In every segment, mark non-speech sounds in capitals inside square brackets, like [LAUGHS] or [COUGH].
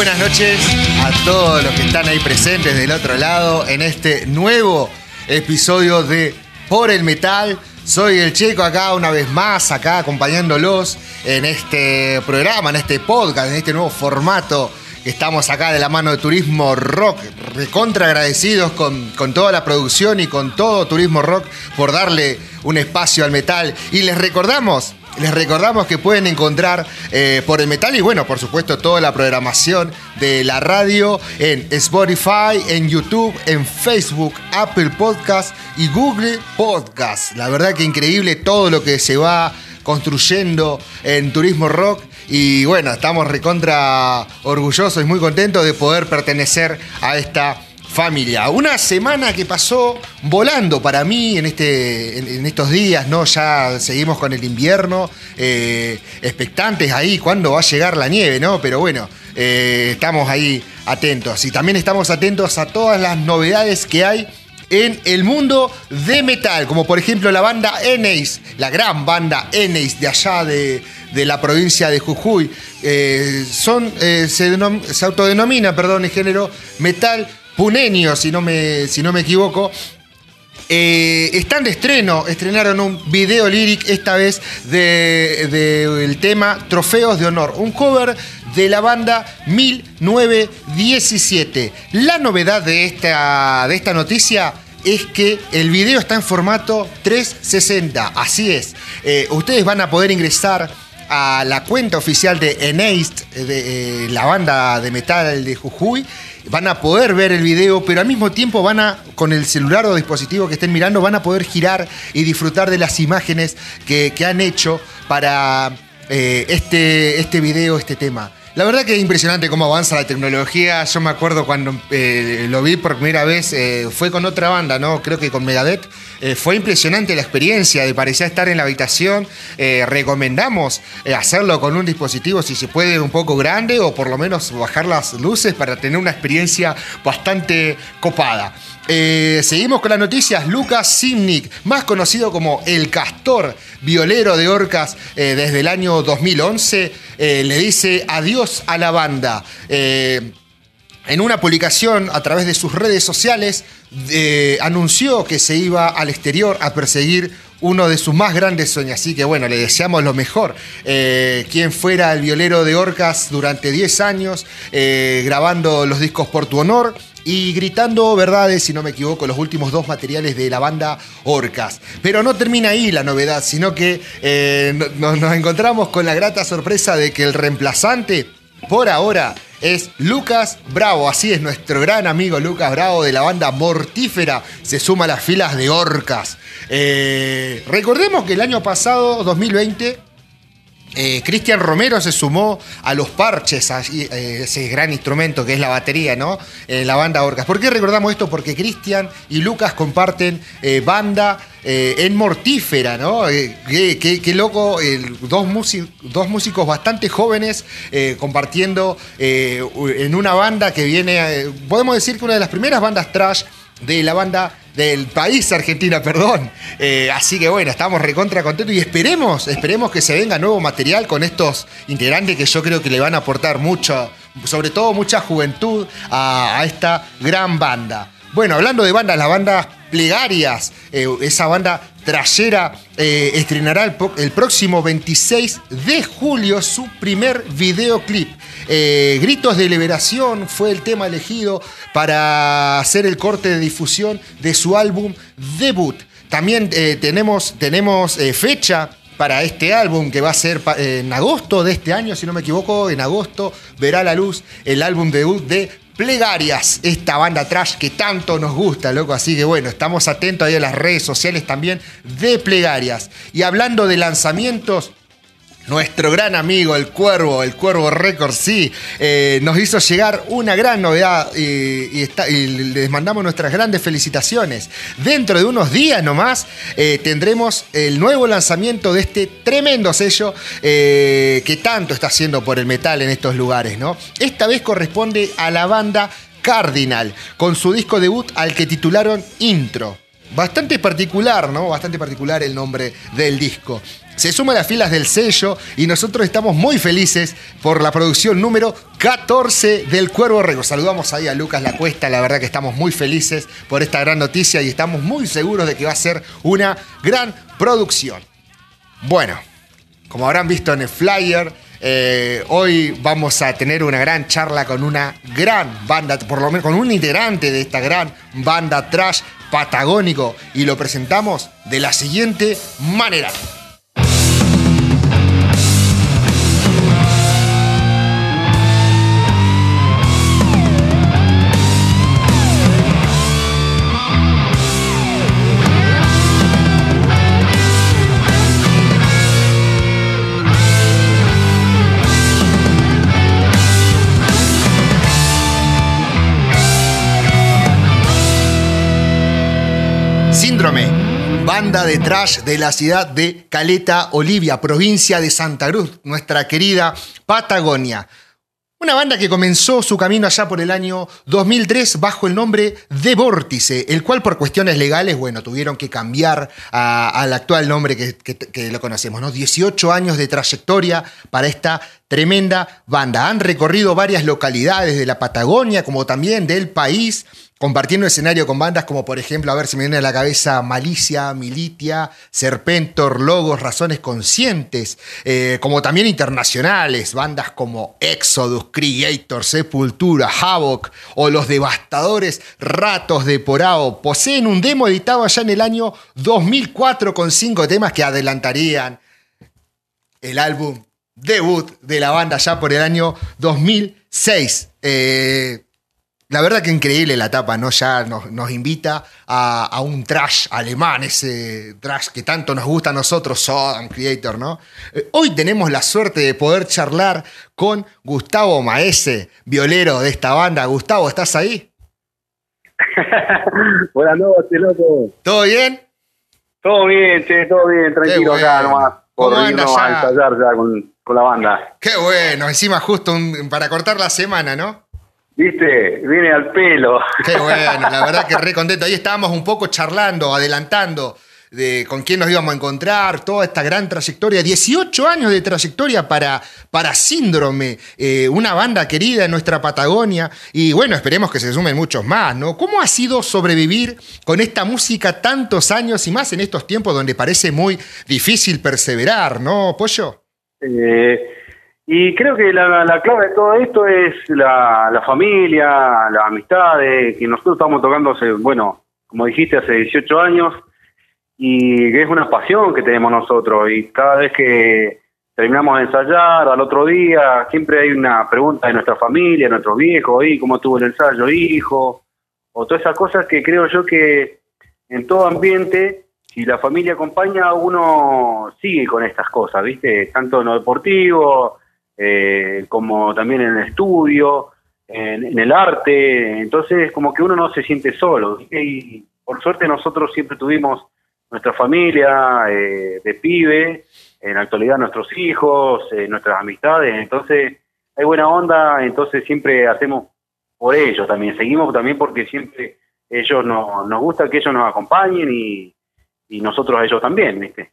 buenas noches a todos los que están ahí presentes del otro lado en este nuevo episodio de Por el Metal. Soy el Checo acá una vez más, acá acompañándolos en este programa, en este podcast, en este nuevo formato que estamos acá de la mano de Turismo Rock. Recontra agradecidos con, con toda la producción y con todo Turismo Rock por darle un espacio al metal. Y les recordamos les recordamos que pueden encontrar eh, por el metal y bueno, por supuesto, toda la programación de la radio en Spotify, en YouTube, en Facebook, Apple Podcast y Google Podcast. La verdad que increíble todo lo que se va construyendo en Turismo Rock. Y bueno, estamos recontra orgullosos y muy contentos de poder pertenecer a esta familia. Una semana que pasó volando para mí en, este, en, estos días, ¿no? Ya seguimos con el invierno, eh, expectantes ahí, cuándo va a llegar la nieve, ¿no? Pero bueno, eh, estamos ahí atentos. Y también estamos atentos a todas las novedades que hay en el mundo de metal, como por ejemplo la banda Eneis, la gran banda Eneis de allá de, la provincia de Jujuy. Eh, son, se, se, autodenomina, perdón, el género metal punenio, si no me, si no me equivoco. Eh, están de estreno, estrenaron un video lyric esta vez del de, tema Trofeos de Honor, un cover de la banda 1917. La novedad de esta, de esta noticia es que el video está en formato 360, así es. Eh, ustedes van a poder ingresar a la cuenta oficial de Eneist, de eh, la banda de metal de Jujuy, van a poder ver el video, pero al mismo tiempo van a, con el celular o dispositivo que estén mirando, van a poder girar y disfrutar de las imágenes que, han hecho para eh, este, este video, este tema. La verdad que es impresionante cómo avanza la tecnología. Yo me acuerdo cuando eh, lo vi por primera vez, eh, fue con otra banda, ¿no? Creo que con Megadeth. Eh, fue impresionante la experiencia, de parecía estar en la habitación. recomendamos hacerlo con un dispositivo, si se puede, un poco grande o por lo menos bajar las luces para tener una experiencia bastante copada. Eh, seguimos con las noticias. Lucas Simnik, más conocido como El Castor, violero de orcas eh, desde el año 2011, eh, le dice adiós a la banda. En una publicación a través de sus redes sociales, anunció que se iba al exterior a perseguir uno de sus más grandes sueños. Así que bueno, le deseamos lo mejor. quien fuera el violero de Orcas durante 10 años, grabando los discos por tu honor y gritando verdades, si no me equivoco, los últimos dos materiales de la banda Orcas. Pero no termina ahí la novedad, sino que eh, nos, encontramos con la grata sorpresa de que el reemplazante, por ahora, es Lucas Bravo. Así es, nuestro gran amigo Lucas Bravo de la banda Mortífera se suma a las filas de Orcas. Eh, recordemos que el año pasado, 2020, eh, Cristian Romero se sumó a los parches, a eh, ese gran instrumento que es la batería, ¿no? En la banda Orcas. ¿Por qué recordamos esto? Porque Cristian y Lucas comparten eh, banda en Mortífera, ¿no? Qué, loco, dos, dos, músicos bastante jóvenes compartiendo en una banda que viene, podemos decir que una de las primeras bandas trash de la banda del país Argentina, perdón. Eh, así que bueno, estamos recontra contentos y esperemos, esperemos que se venga nuevo material con estos integrantes que yo creo que le van a aportar mucho, sobre todo mucha juventud a, esta gran banda. Bueno, hablando de bandas, la banda Plegarias, eh, esa banda trayera, eh, estrenará el, próximo 26 de julio su primer videoclip. Eh, Gritos de Liberación fue el tema elegido para hacer el corte de difusión de su álbum debut. También tenemos, tenemos fecha para este álbum que va a ser en agosto de este año, si no me equivoco, en agosto verá la luz el álbum debut de Plegarias, esta banda trash que tanto nos gusta, loco. Así que bueno, estamos atentos ahí a las redes sociales también de Plegarias. Y hablando de lanzamientos, nuestro gran amigo, el Cuervo, el Cuervo Records, sí, eh, nos hizo llegar una gran novedad y, les mandamos nuestras grandes felicitaciones. Dentro de unos días nomás eh, tendremos el nuevo lanzamiento de este tremendo sello eh, que tanto está haciendo por el metal en estos lugares, ¿no? Esta vez corresponde a la banda Cardinal, con su disco debut al que titularon Intro. bastante particular, ¿no? Bastante particular el nombre del disco. Se suma a las filas del sello y nosotros estamos muy felices por la producción número 14 del Cuervo Rego. Saludamos ahí a Lucas La Cuesta, la verdad que estamos muy felices por esta gran noticia y estamos muy seguros de que va a ser una gran producción. Bueno, como habrán visto en el flyer, eh, hoy vamos a tener una gran charla con una gran banda, por lo menos con un integrante de esta gran banda trash patagónico y lo presentamos de la siguiente manera. Banda de trash de la ciudad de Caleta, Olivia, provincia de Santa Cruz, nuestra querida Patagonia. Una banda que comenzó su camino allá por el año 2003 bajo el nombre de Vórtice, el cual por cuestiones legales, bueno, tuvieron que cambiar al actual nombre que, lo conocemos, ¿no? 18 años de trayectoria para esta tremenda banda. Han recorrido varias localidades de la Patagonia, como también del país, compartiendo escenario con bandas como por ejemplo, a ver si me viene a la cabeza Malicia, Militia, Serpentor, Logos, Razones Conscientes, eh, como también internacionales, bandas como Exodus, Creator, Sepultura, Havoc o los devastadores Ratos de Porao. Poseen un demo editado allá en el año 2004 con cinco temas que adelantarían el álbum debut de la banda ya por el año 2006. Eh, la verdad que increíble la tapa, ¿no? Ya nos, invita a, un trash alemán, ese trash que tanto nos gusta a nosotros, Sodom Creator, ¿no? Eh, hoy tenemos la suerte de poder charlar con Gustavo Maese, violero de esta banda. Gustavo, ¿estás ahí? [LAUGHS] Buenas noches, loco. ¿Todo bien? Todo bien, che, todo bien, tranquilo acá nomás. Por irnos a ensayar ya con, la banda. Qué bueno, encima justo para cortar la semana, ¿no? Viste, viene al pelo. Qué bueno, la verdad que re contento. Ahí estábamos un poco charlando, adelantando de con quién nos íbamos a encontrar, toda esta gran trayectoria, 18 años de trayectoria para, para Síndrome, eh, una banda querida en nuestra Patagonia, y bueno, esperemos que se sumen muchos más, ¿no? ¿Cómo ha sido sobrevivir con esta música tantos años y más en estos tiempos donde parece muy difícil perseverar, ¿no, Pollo? Eh, y creo que la, clave de todo esto es la, familia, la amistad, que nosotros estamos tocando hace, bueno, como dijiste, hace 18 años, y que es una pasión que tenemos nosotros. Y cada vez que terminamos de ensayar, al otro día, siempre hay una pregunta de nuestra familia, de nuestros viejos, ¿y cómo estuvo el ensayo, hijo? O todas esas cosas que creo yo que en todo ambiente si la familia acompaña, uno sigue con estas cosas, ¿viste? Tanto en lo deportivo, eh, como también en el estudio, en, el arte, entonces como que uno no se siente solo. Y por suerte nosotros siempre tuvimos nuestra familia eh, de pibe, en la actualidad nuestros hijos, eh, nuestras amistades, entonces hay buena onda, entonces siempre hacemos por ellos también, seguimos también porque siempre ellos nos, nos gusta que ellos nos acompañen y, y nosotros a ellos también, ¿viste?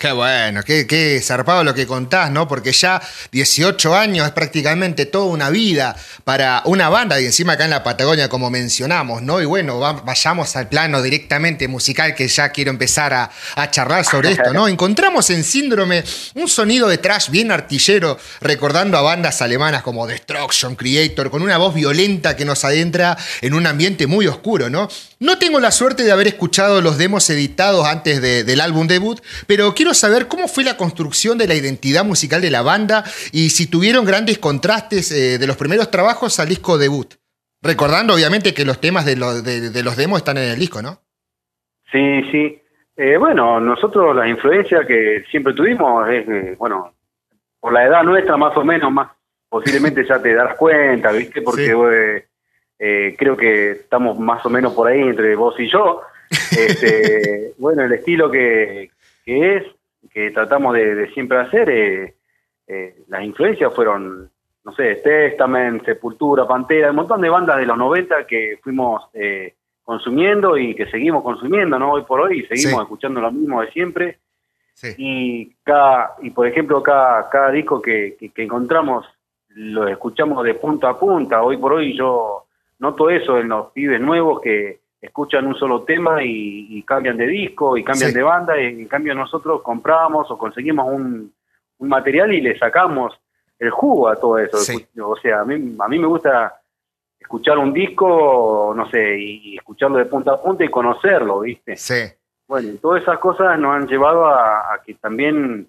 Qué bueno, qué, qué zarpado lo que contás, ¿no? Porque ya 18 años es prácticamente toda una vida para una banda y encima acá en la Patagonia, como mencionamos, ¿no? Y bueno, vayamos al plano directamente musical que ya quiero empezar a, charlar sobre esto, ¿no? [LAUGHS] Encontramos en Síndrome un sonido de trash bien artillero, recordando a bandas alemanas como Destruction Creator, con una voz violenta que nos adentra en un ambiente muy oscuro, ¿no? No tengo la suerte de haber escuchado los demos editados antes del álbum debut, pero quiero saber cómo fue la construcción de la identidad musical de la banda y si tuvieron grandes contrastes eh, de los primeros trabajos al disco debut. Recordando, obviamente, que los temas de, los demos están en el disco, ¿no? Sí, sí. Eh, bueno, nosotros la influencia que siempre tuvimos es, eh, bueno, por la edad nuestra más o menos, más posiblemente ya te das cuenta, ¿viste? Porque creo que estamos más o menos por ahí entre vos y yo. [LAUGHS] Este, bueno, el estilo que, que es, que tratamos de, siempre hacer, eh, eh, las influencias fueron, no sé, Testament, Sepultura, Pantera, un montón de bandas de los 90 que fuimos eh, consumiendo y que seguimos consumiendo, ¿no? Hoy por hoy seguimos escuchando lo mismo de siempre. Y cada, y por ejemplo, cada, cada disco que, que, encontramos lo escuchamos de punta a punta. Hoy por hoy yo noto eso en los pibes nuevos que escuchan un solo tema y, cambian de disco y cambian de banda. Y en cambio nosotros compramos o conseguimos un, un material y le sacamos el jugo a todo eso. O sea, a mí, a mí me gusta escuchar un disco, no sé, y, escucharlo de punta a punta y conocerlo, ¿viste? Sí. Bueno, todas esas cosas nos han llevado a, que también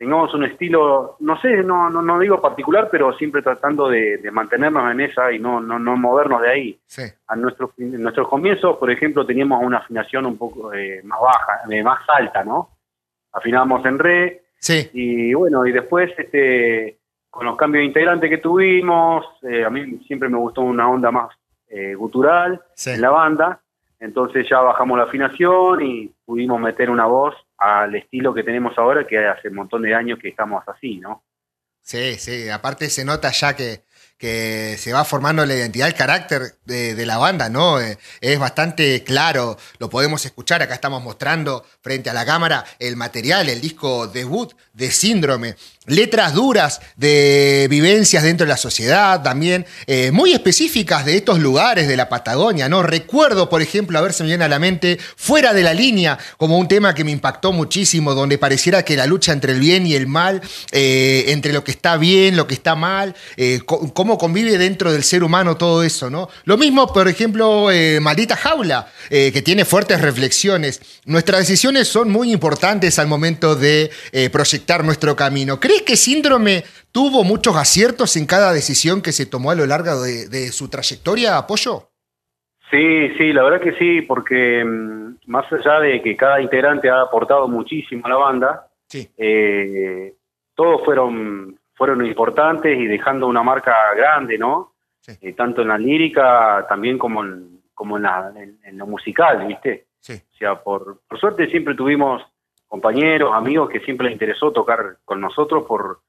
tengamos un estilo, no sé, no, no, no digo particular, pero siempre tratando de, mantenernos en esa y no, no, no movernos de ahí. Sí. A nuestros, en nuestros comienzos, por ejemplo, teníamos una afinación un poco eh, más baja, eh, más alta, ¿no? Afinábamos en re. Sí. Y bueno, y después, este, con los cambios de integrantes que tuvimos, eh, a mí siempre me gustó una onda más eh, gutural en la banda, entonces ya bajamos la afinación y pudimos meter una voz al estilo que tenemos ahora, que hace un montón de años que estamos así, ¿no? Sí, sí, aparte se nota ya que, que se va formando la identidad, el carácter de, la banda, ¿no? Eh, es bastante claro, lo podemos escuchar, acá estamos mostrando frente a la cámara el material, el disco debut de Síndrome, letras duras de vivencias dentro de la sociedad también, eh, muy específicas de estos lugares de la Patagonia, ¿no? Recuerdo, por ejemplo, a ver me viene a la mente, Fuera de la línea, como un tema que me impactó muchísimo, donde pareciera que la lucha entre el bien y el mal, eh, entre lo que está bien, lo que está mal, cómo convive dentro del ser humano todo eso, ¿no? Lo mismo, por ejemplo, eh, Maldita Jaula, eh, que tiene fuertes reflexiones. Nuestras decisiones son muy importantes al momento de eh, proyectar nuestro camino. ¿Crees que Síndrome tuvo muchos aciertos en cada decisión que se tomó a lo largo de, su trayectoria, Apoyo? Sí, sí, la verdad que sí, porque mm, más allá de que cada integrante ha aportado muchísimo a la banda, sí. todos fueron fueron importantes y dejando una marca grande, ¿no? Eh, tanto en la lírica también como en, como en, la, en, lo musical, ¿viste? Sí. O sea, por, por suerte siempre tuvimos compañeros, amigos que siempre les interesó tocar con nosotros por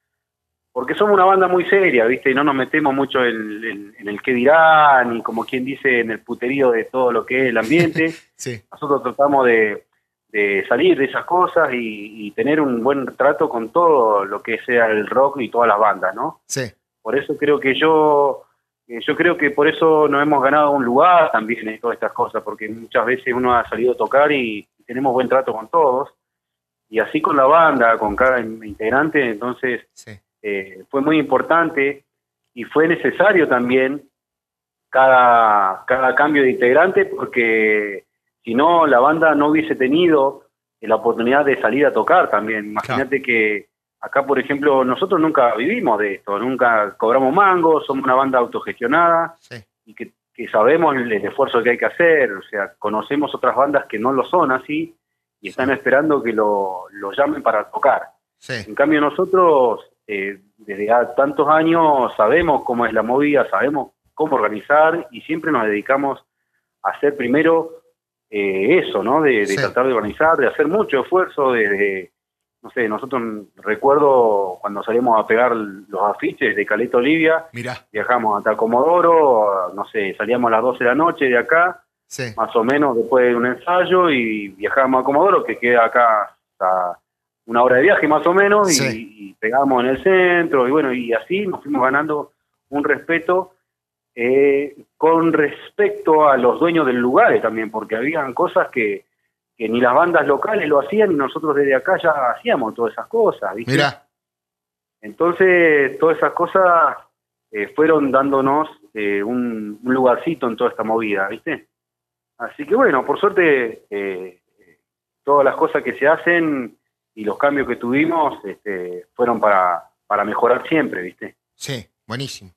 porque somos una banda muy seria, ¿viste? Y no nos metemos mucho en, en, el qué dirán, ni como quien dice en el puterío de todo lo que es el ambiente. [LAUGHS] sí. Nosotros tratamos de, de salir de esas cosas y, tener un buen trato con todo lo que sea el rock y todas las bandas, ¿no? Sí. Por eso creo que yo, eh, yo creo que por eso nos hemos ganado un lugar también en todas estas cosas, porque muchas veces uno ha salido a tocar y, tenemos buen trato con todos, y así con la banda, con cada integrante, entonces eh, fue muy importante y fue necesario también cada, cada cambio de integrante porque si no, la banda no hubiese tenido la oportunidad de salir a tocar también. Imagínate que acá, por ejemplo, nosotros nunca vivimos de esto, nunca cobramos mangos, somos una banda autogestionada y que, sabemos el, esfuerzo que hay que hacer, o sea, conocemos otras bandas que no lo son así y están esperando que lo, llamen para tocar. En cambio nosotros, eh, desde tantos años, sabemos cómo es la movida, sabemos cómo organizar y siempre nos dedicamos a hacer primero eh, eso, ¿no? De, tratar de organizar, de hacer mucho esfuerzo, de, no sé, nosotros recuerdo cuando salimos a pegar los afiches de Caleta Olivia, viajamos hasta Comodoro, no sé, salíamos a las 12 de la noche de acá, más o menos después de un ensayo, y viajábamos a Comodoro, que queda acá hasta una hora de viaje más o menos, y, y pegamos en el centro, y bueno, y así nos fuimos ganando un respeto eh, con respecto a los dueños del lugar también, porque habían cosas que, ni las bandas locales lo hacían y nosotros desde acá ya hacíamos todas esas cosas, ¿viste? Entonces, todas esas cosas eh, fueron dándonos eh, un, lugarcito en toda esta movida, ¿viste? Así que bueno, por suerte, todas las cosas que se hacen y los cambios que tuvimos este, fueron para, para mejorar siempre, ¿viste? Sí, buenísimo.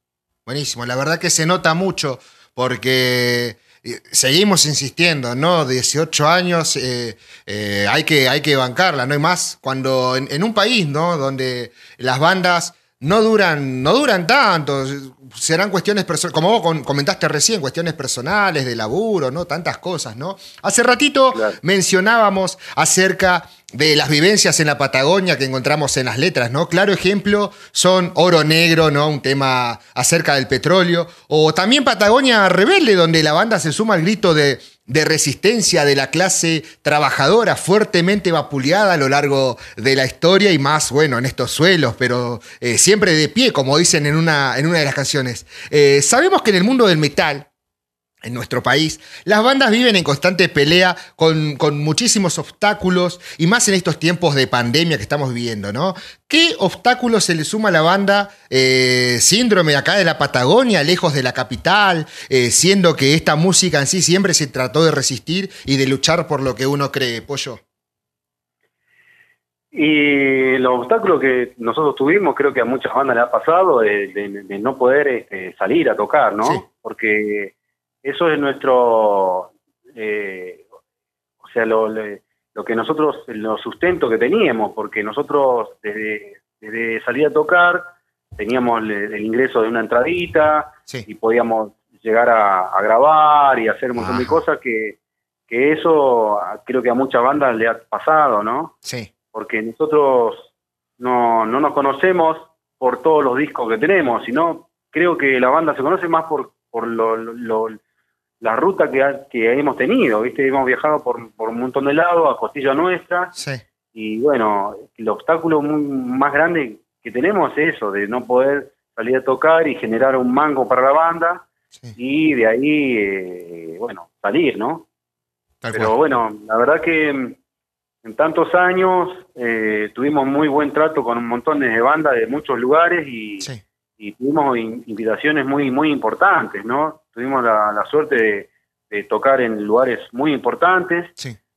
Buenísimo, la verdad que se nota mucho porque eh, seguimos insistiendo, ¿no? 18 años, eh, eh, hay, que, hay que bancarla, no hay más. Cuando en, un país, ¿no? Donde las bandas no duran, no duran tanto, serán cuestiones personales, como vos comentaste recién, cuestiones personales, de laburo, ¿no? Tantas cosas, ¿no? Hace ratito mencionábamos acerca de las vivencias en la Patagonia que encontramos en las letras, ¿no? Claro ejemplo son Oro Negro, ¿no? Un tema acerca del petróleo, o también Patagonia Rebelde, donde la banda se suma al grito de de resistencia de la clase trabajadora fuertemente vapuleada a lo largo de la historia y más, bueno, en estos suelos, pero eh, siempre de pie, como dicen en una, en una de las canciones. Eh, sabemos que en el mundo del metal, en nuestro país, las bandas viven en constante pelea con, muchísimos obstáculos y más en estos tiempos de pandemia que estamos viviendo, ¿no? ¿Qué obstáculos se le suma a la banda eh, síndrome acá de la Patagonia, lejos de la capital, eh, siendo que esta música en sí siempre se trató de resistir y de luchar por lo que uno cree, Pollo? Y los obstáculos que nosotros tuvimos, creo que a muchas bandas le ha pasado, de, no poder este, salir a tocar, ¿no? Porque eso es nuestro, eh, o sea, lo, lo, que nosotros, los sustentos que teníamos, porque nosotros desde, desde salir a tocar teníamos el, ingreso de una entradita y podíamos llegar a, grabar y hacer un montón de cosas que, que eso creo que a muchas bandas le ha pasado, ¿no? Sí. Porque nosotros no, no nos conocemos por todos los discos que tenemos, sino creo que la banda se conoce más por, por lo, lo, la ruta que, que hemos tenido, ¿viste? Hemos viajado por, por un montón de lados, a costilla nuestra. Sí. Y bueno, el obstáculo más grande que tenemos es eso, de no poder salir a tocar y generar un mango para la banda y de ahí, eh, bueno, salir, ¿no? Pero bueno, la verdad que en tantos años eh, tuvimos muy buen trato con un montón de bandas de muchos lugares y, y tuvimos invitaciones muy, muy importantes, ¿no? tuvimos la, suerte de, tocar en lugares muy importantes,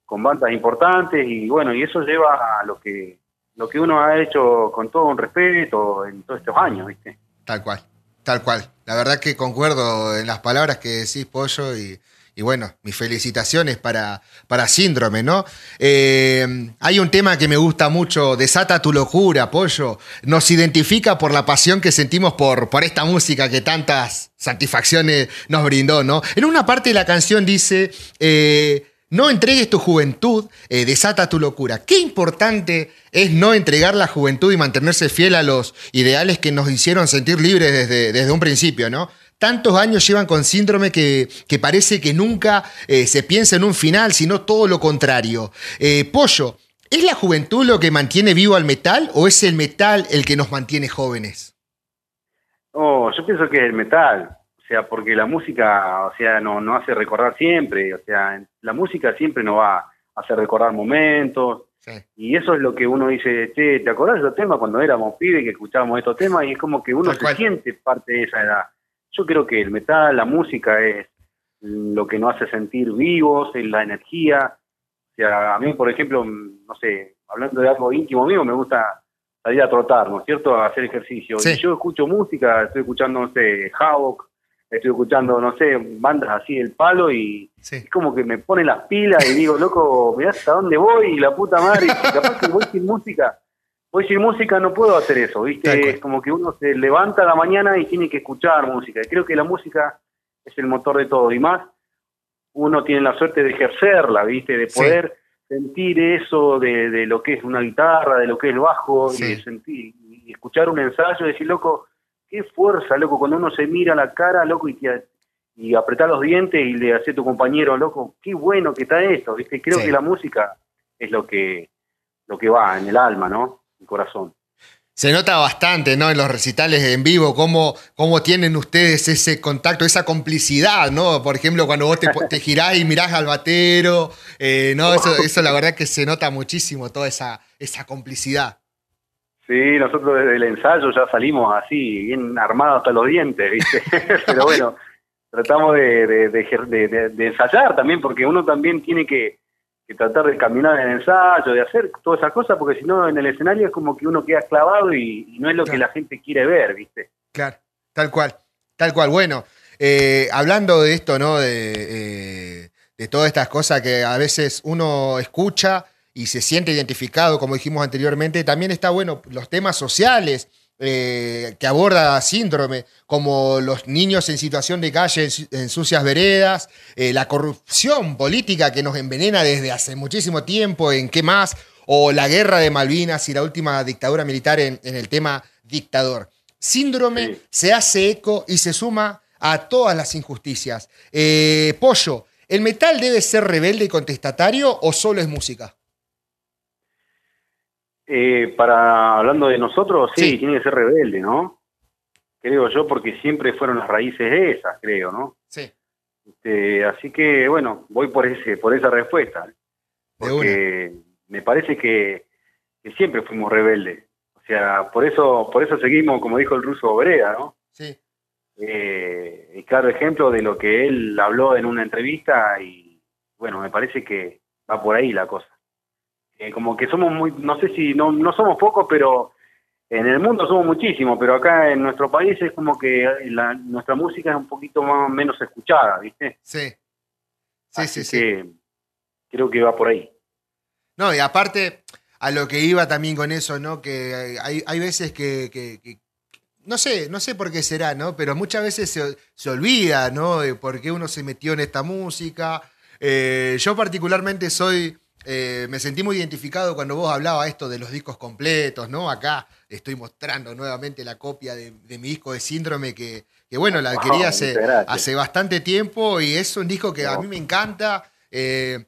con bandas importantes, y bueno, y eso lleva a lo que, lo que uno ha hecho con todo un respeto en todos estos años, ¿viste? Tal cual, tal cual. La verdad que concuerdo en las palabras que decís, Pollo, y, y bueno, mis felicitaciones para, para Síndrome, ¿no? Eh, hay un tema que me gusta mucho, Desata tu locura, Pollo. Nos identifica por la pasión que sentimos por, por esta música que tantas satisfacciones nos brindó, ¿no? En una parte de la canción dice, eh, no entregues tu juventud, eh, desata tu locura. Qué importante es no entregar la juventud y mantenerse fiel a los ideales que nos hicieron sentir libres desde, desde un principio, ¿no? Tantos años llevan con síndrome que, parece que nunca eh, se piensa en un final, sino todo lo contrario. Eh, Pollo, ¿es la juventud lo que mantiene vivo al metal o es el metal el que nos mantiene jóvenes? Oh, yo pienso que es el metal, o sea, porque la música, o sea, no, no hace recordar siempre, o sea, la música siempre nos va a hacer recordar momentos, Y eso es lo que uno dice, che, ¿te acordás de esos temas cuando éramos pibes que escuchábamos estos temas? Y es como que uno se siente parte de esa edad. Yo creo que el metal, la música es lo que nos hace sentir vivos, es la energía. O sea, a mí, por ejemplo, no sé, hablando de algo íntimo mío, me gusta salir a trotar, ¿no es cierto? A hacer ejercicio. Y yo escucho música, estoy escuchando, no sé, Havoc, estoy escuchando, no sé, bandas así del palo y es como que me pone las pilas y digo, loco, mirá hasta dónde voy y la puta madre, [LAUGHS] capaz que voy sin música Hoy sin música no puedo hacer eso, ¿viste? Es como que uno se levanta a la mañana y tiene que escuchar música. Y creo que la música es el motor de todo. Y más, uno tiene la suerte de ejercerla, ¿viste? De poder sentir eso de, lo que es una guitarra, de lo que es el bajo, y sentir, y escuchar un ensayo y decir, loco, qué fuerza, loco, cuando uno se mira la cara, loco, y, y apretar los dientes y le hace a tu compañero, loco, qué bueno que está esto, ¿viste? Creo que la música es lo que, lo que va en el alma, ¿no? Corazón. Se nota bastante, ¿no? En los recitales en vivo, cómo, cómo tienen ustedes ese contacto, esa complicidad, ¿no? Por ejemplo, cuando vos te, te girás y mirás al batero, eh, ¿no? Eso, eso la verdad que se nota muchísimo, toda esa, esa complicidad. Sí, nosotros desde el ensayo ya salimos así, bien armados hasta los dientes, ¿viste? [LAUGHS] Pero bueno, tratamos de, de ensayar también, porque uno también tiene que, que tratar de caminar en el ensayo, de hacer todas esas cosas, porque si no en el escenario es como que uno queda clavado y, no es lo que la gente quiere ver, ¿viste? Claro, tal cual, tal cual. Bueno, eh, hablando de esto, ¿no? De, eh, de todas estas cosas que a veces uno escucha y se siente identificado, como dijimos anteriormente, también está bueno los temas sociales eh, que aborda síndrome, como los niños en situación de calle en, sucias veredas, eh, la corrupción política que nos envenena desde hace muchísimo tiempo, en qué más, o la guerra de Malvinas y la última dictadura militar en, el tema dictador. Síndrome se hace eco y se suma a todas las injusticias. Eh, Pollo, ¿El metal debe ser rebelde y contestatario o solo es música? Eh, para hablando de nosotros, sí, Sí. tiene que ser rebelde, ¿no? Creo yo, porque siempre fueron las raíces esas, creo, ¿no? Sí. Este, así que, bueno, voy por ese, por esa respuesta. ¿eh? Porque me parece que, que siempre fuimos rebeldes. O sea, por eso, por eso seguimos, como dijo el ruso Obrera, ¿no? Sí. Eh, y claro ejemplo de lo que él habló en una entrevista y bueno, me parece que va por ahí la cosa. Eh, como que somos muy, no sé si, no, no somos pocos, pero en el mundo somos muchísimos, pero acá en nuestro país es como que la- nuestra música es un poquito más menos escuchada, ¿viste? Sí. Sí, Así sí, sí. que creo que va por ahí. No, y aparte, a lo que iba también con eso, ¿no? Que hay, hay veces que, que- que- no sé, no sé por qué será, ¿no? Pero muchas veces se, se olvida, ¿no? De por qué uno se metió en esta música. Eh, yo particularmente soy, eh, me sentí muy identificado cuando vos hablabas esto de los discos completos, ¿no? Acá estoy mostrando nuevamente la copia de, de mi disco de Síndrome que, que bueno, la Wow, quería hace, hace bastante tiempo y es un disco que a mí me encanta. Eh,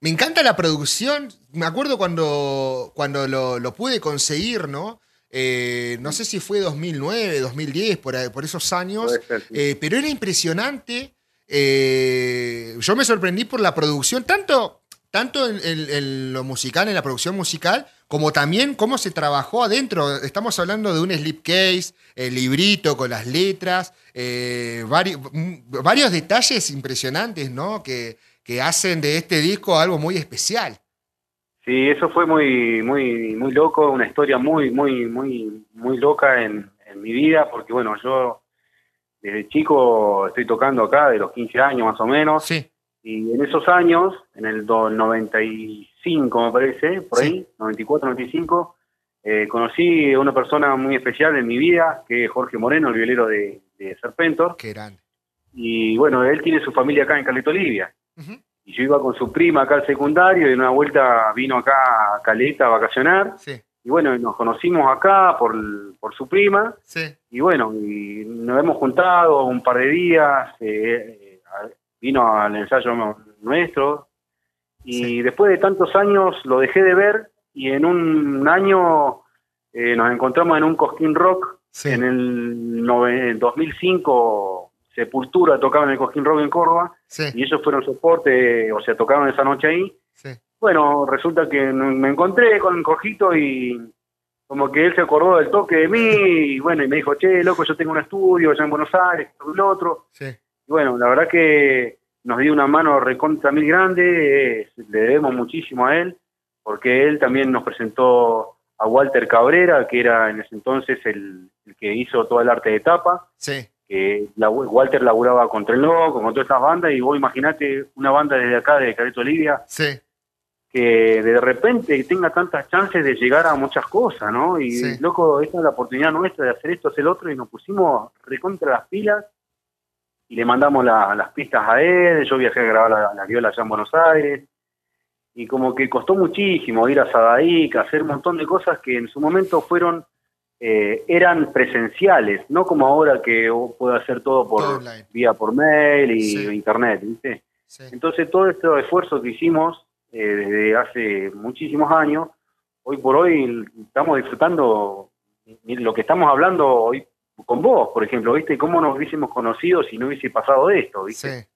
me encanta la producción. Me acuerdo cuando, cuando lo, lo pude conseguir, ¿no? Eh, no sé si fue 2009, 2010, por, por esos años. Eh, pero era impresionante. Eh, yo me sorprendí por la producción, tanto, tanto en, en- en lo musical, en la producción musical, como también cómo se trabajó adentro. Estamos hablando de un slipcase, el librito con las letras, eh, vari- mm, varios detalles impresionantes, ¿no? Que, que hacen de este disco algo muy especial. Sí, eso fue muy, muy, muy loco, una historia muy, muy, muy, muy loca en, en mi vida, porque bueno, yo desde chico estoy tocando acá, de los 15 años más o menos, Sí, y en esos años, en el do- 95 me parece, por Sí. ahí, 94, 95, eh, conocí a una persona muy especial en mi vida, que es Jorge Moreno, el violero de, de Serpentor, qué grande. y bueno, él tiene su familia acá en Caleta Olivia. Y yo iba con su prima acá al secundario y en una vuelta vino acá a Caleta a vacacionar. Sí, Y bueno, nos conocimos acá por, por su prima. sí, Y bueno, y nos hemos juntado un par de días. eh, vino al ensayo nuestro. Y Sí. después de tantos años lo dejé de ver. Y en un año eh, nos encontramos en un Cosquín Rock. sí. En el nove- 2005, Sepultura tocaba en el Cosquín Rock en Córdoba sí, y ellos fueron soporte, o sea, tocaron esa noche ahí. sí. Bueno, resulta que me encontré con Cojito y como que él se acordó del toque de mí y bueno, y me dijo, che, loco, yo tengo un estudio allá en Buenos Aires, y lo otro. Y bueno, la verdad que nos dio una mano recontra mil grande, eh, le debemos muchísimo a él, porque él también nos presentó a Walter Cabrera, que era en ese entonces el, el que hizo todo el arte de tapa sí. que la, Walter laburaba con Tren Loco, con todas estas bandas, y vos imaginate una banda desde acá, de Careto Olivia, Sí, que de repente tenga tantas chances de llegar a muchas cosas, ¿no? Y Sí. loco, esta es la oportunidad nuestra de hacer esto, hacer lo otro, y nos pusimos recontra las pilas, y le mandamos la- las pistas a él, yo viajé a grabar la, la viola allá en Buenos Aires, y como que costó muchísimo ir a Sadaic, hacer un montón de cosas que en su momento fueron, eh, eran presenciales, no como ahora que puedo hacer todo por online. vía por mail y Sí. internet, ¿viste? sí. Entonces todo este esfuerzo que hicimos eh, desde hace muchísimos años, hoy por hoy estamos disfrutando lo que estamos hablando hoy con vos, por ejemplo, ¿viste? ¿Cómo nos hubiésemos conocido si no hubiese pasado esto, ¿viste? Sí.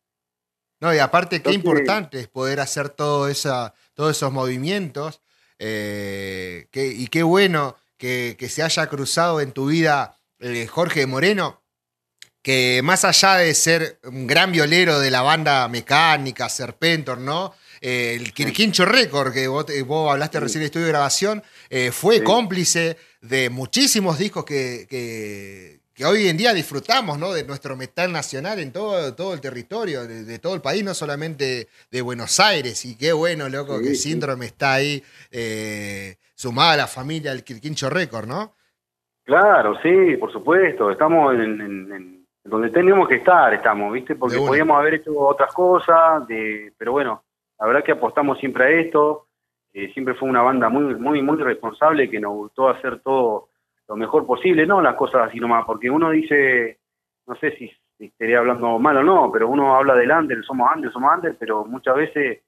No, y aparte, qué importante es poder hacer todo esa, todos esos movimientos. eh, que- y qué bueno que, que se haya cruzado en tu vida eh, Jorge Moreno, que más allá de ser un gran violero de la banda mecánica, Serpentor, ¿no? Eh, el Quirquincho Record, que vos, te- vos hablaste Sí. recién del estudio de grabación, eh, fue Sí. cómplice de muchísimos discos que, que- que hoy en día disfrutamos, ¿no? De nuestro metal nacional en todo, todo el territorio, de, de todo el país, no solamente de Buenos Aires. Y qué bueno, loco, Sí, que sí. Síndrome está ahí, eh, sumada a la familia del Quirquincho Record, ¿no? Claro, sí, por supuesto, estamos en, en- en donde tenemos que estar, estamos, ¿viste? Porque podíamos haber hecho otras cosas, de, pero bueno, la verdad que apostamos siempre a esto, eh, siempre fue una banda muy, muy, muy responsable que nos gustó hacer todo lo mejor posible, no las cosas así nomás, porque uno dice, no sé si si estaría hablando mal o no, pero uno habla del under, somos under, somos under, pero muchas veces